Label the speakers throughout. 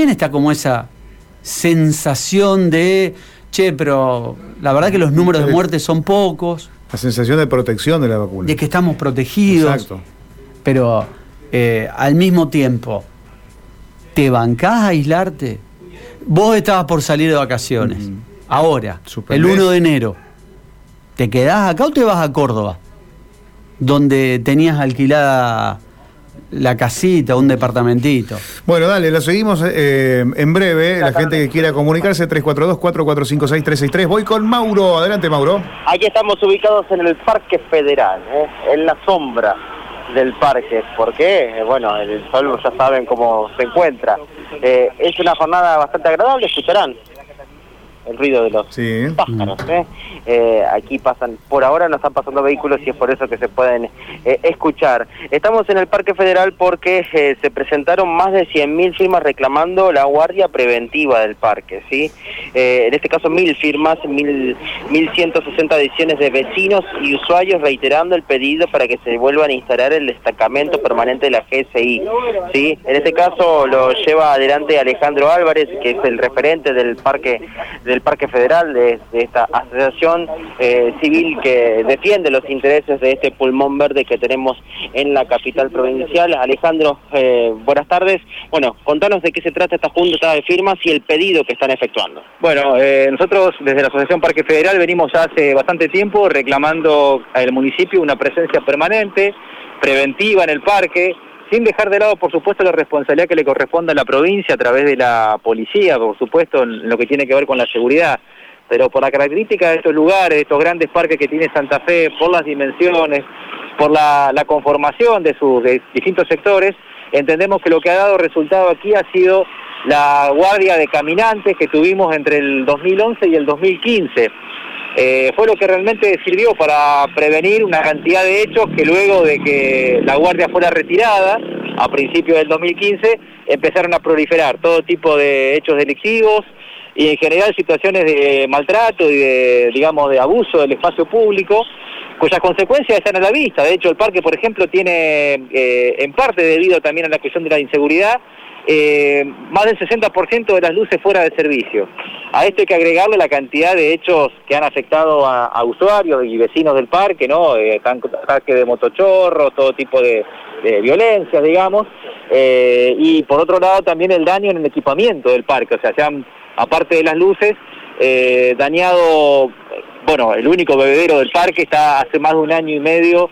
Speaker 1: también está como esa sensación de, che, pero la verdad que los números de muertes son pocos.
Speaker 2: La sensación de protección de la vacuna.
Speaker 1: De que estamos protegidos. Exacto. Pero eh, al mismo tiempo, ¿te bancás a aislarte? Vos estabas por salir de vacaciones. Ahora, el 1 de enero, ¿te quedás acá o te vas a Córdoba? Donde tenías alquilada la casita, un departamentito.
Speaker 2: Bueno, dale, lo seguimos eh, en breve. La, gente que quiera comunicarse, 342-4456-363. Voy con Mauro. Adelante, Mauro.
Speaker 3: Aquí estamos ubicados en el Parque Federal, ¿eh? en la sombra del parque. ¿Por qué? Bueno, el sol ya saben cómo se encuentra. Eh, es una jornada bastante agradable, escucharán el ruido de los pájaros. ¿eh? ¿eh? aquí pasan, por ahora no están pasando vehículos y es por eso que se pueden eh, escuchar. Estamos en el Parque Federal porque eh, se presentaron más de 100.000 firmas reclamando la guardia preventiva del parque. ¿sí? en este caso, mil firmas, mil, 1.160 adiciones de vecinos y usuarios reiterando el pedido para que se vuelvan a instalar el destacamento permanente de la GSI. ¿sí? En este caso lo lleva adelante Alejandro Álvarez, que es el referente del Parque del Parque Federal, de, esta asociación eh, civil que defiende los intereses de este pulmón verde que tenemos en la capital provincial. Alejandro, eh, buenas tardes. Bueno, contanos de qué se trata esta junta de firmas y el pedido que están efectuando.
Speaker 4: Bueno, eh, nosotros desde la Asociación Parque Federal venimos hace bastante tiempo reclamando al municipio una presencia permanente, preventiva en el parque, sin dejar de lado, por supuesto, la responsabilidad que le corresponde a la provincia a través de la policía, por supuesto, en lo que tiene que ver con la seguridad. Pero por la característica de estos lugares, de estos grandes parques que tiene Santa Fe, por las dimensiones, por la, conformación de sus distintos sectores, entendemos que lo que ha dado resultado aquí ha sido la guardia de caminantes que tuvimos entre el 2011 y el 2015 eh, fue lo que realmente sirvió para prevenir una cantidad de hechos que luego de que la guardia fuera retirada, a principios del 2015, empezaron a proliferar todo tipo de hechos delictivos y en general situaciones de maltrato y de, digamos, de abuso del espacio público, cuyas consecuencias están a la vista. De hecho, el parque, por ejemplo, tiene, eh, en parte debido también a la cuestión de la inseguridad, eh, más del 60% de las luces fuera de servicio. A esto hay que agregarle la cantidad de hechos que han afectado a, usuarios y vecinos del parque, ¿no? Eh, ataque de motochorros, todo tipo de, violencia, digamos. Eh, y por otro lado también el daño en el equipamiento del parque, o sea, se han, aparte de las luces, eh, dañado, bueno, el único bebedero del parque está hace más de un año y medio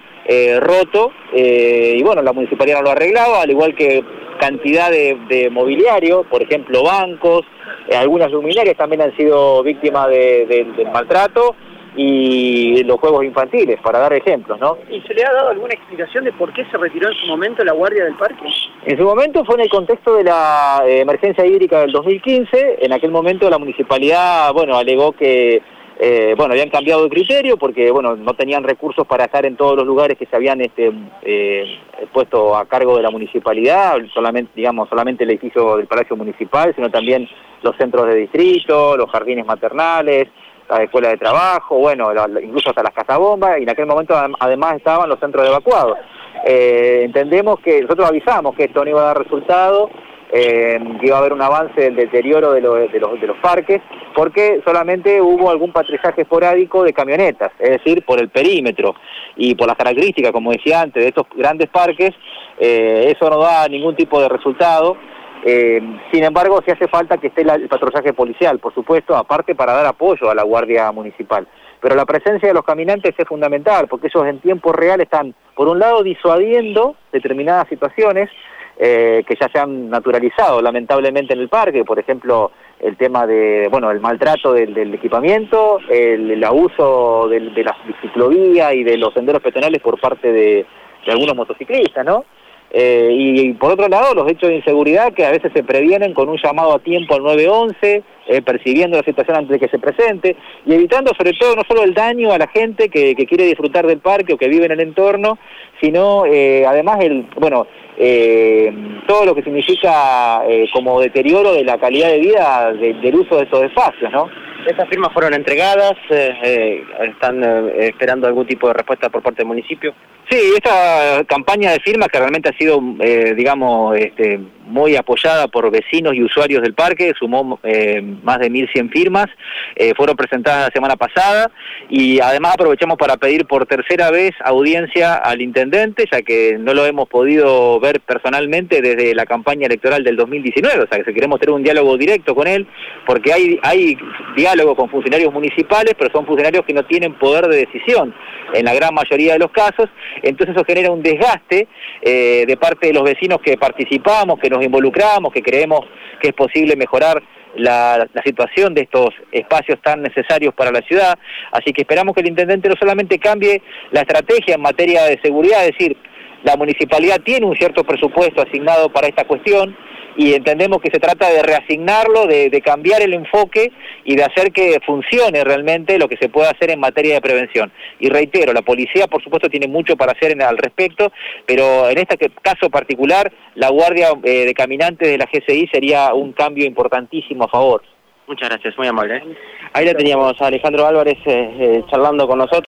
Speaker 4: roto, y bueno, la municipalidad no lo arreglaba, al igual que cantidad de, mobiliario, por ejemplo bancos, eh, algunas luminarias también han sido víctimas del maltrato y los juegos infantiles, para dar ejemplos, ¿no?
Speaker 5: ¿Y se le ha dado alguna explicación de por qué se retiró en su momento la guardia del parque?
Speaker 4: En su momento fue en el contexto de la eh, emergencia hídrica del 2015, en aquel momento la municipalidad, bueno, alegó que eh, bueno, habían cambiado de criterio porque, bueno, no tenían recursos para estar en todos los lugares que se habían este, eh, puesto a cargo de la municipalidad, solamente, digamos, solamente el edificio del Palacio Municipal, sino también los centros de distrito, los jardines maternales, la escuela de trabajo, bueno, incluso hasta las casabombas, y en aquel momento además estaban los centros de evacuados. Eh, entendemos que nosotros avisamos que esto no iba a dar resultado, eh, iba a haber un avance del deterioro de, los, de los parques, porque solamente hubo algún patrullaje esporádico de camionetas, es decir, por el perímetro y por las características, como decía antes, de estos grandes parques, eh, eso no da ningún tipo de resultado. Eh, sin embargo, sí hace falta que esté el patrullaje policial, por supuesto, aparte para dar apoyo a la Guardia Municipal. Pero la presencia de los caminantes es fundamental, porque ellos en tiempo real están, por un lado, disuadiendo determinadas situaciones, eh, que ya se han naturalizado lamentablemente en el parque, por ejemplo, el tema de, bueno, el maltrato del, equipamiento, el, abuso de la ciclovía y de los senderos peatonales por parte de, algunos motociclistas, ¿no? Eh, y, por otro lado, los hechos de inseguridad que a veces se previenen con un llamado a tiempo al 911, eh, percibiendo la situación antes de que se presente y evitando sobre todo no solo el daño a la gente que, quiere disfrutar del parque o que vive en el entorno, sino además el, bueno, eh, todo lo que significa eh, como deterioro de la calidad de vida del uso de estos espacios, ¿no?
Speaker 3: Estas firmas fueron entregadas, eh, están esperando algún tipo de respuesta por parte del municipio.
Speaker 4: Sí, esta campaña de firmas que realmente ha sido, eh, digamos, este, muy apoyada por vecinos y usuarios del parque, sumó eh, más de 1.100 firmas, eh, fueron presentadas la semana pasada y además aprovechamos para pedir por tercera vez audiencia al intendente, ya que no lo hemos podido ver personalmente desde la campaña electoral del 2019, o sea que queremos tener un diálogo directo con él, porque hay, hay diálogo con funcionarios municipales, pero son funcionarios que no tienen poder de decisión en la gran mayoría de los casos, entonces eso genera un desgaste eh, de parte de los vecinos que participamos, que nos involucramos, que creemos que es posible mejorar la, situación de estos espacios tan necesarios para la ciudad. Así que esperamos que el intendente no solamente cambie la estrategia en materia de seguridad, es decir, la municipalidad tiene un cierto presupuesto asignado para esta cuestión, y entendemos que se trata de reasignarlo, de, cambiar el enfoque y de hacer que funcione realmente lo que se puede hacer en materia de prevención. Y reitero, la policía por supuesto tiene mucho para hacer en, al respecto, pero en este caso particular, la guardia eh, de caminantes de la GCI sería un cambio importantísimo a favor.
Speaker 3: Muchas gracias, muy amable. Ahí la teníamos a Alejandro Álvarez eh, eh, charlando con nosotros.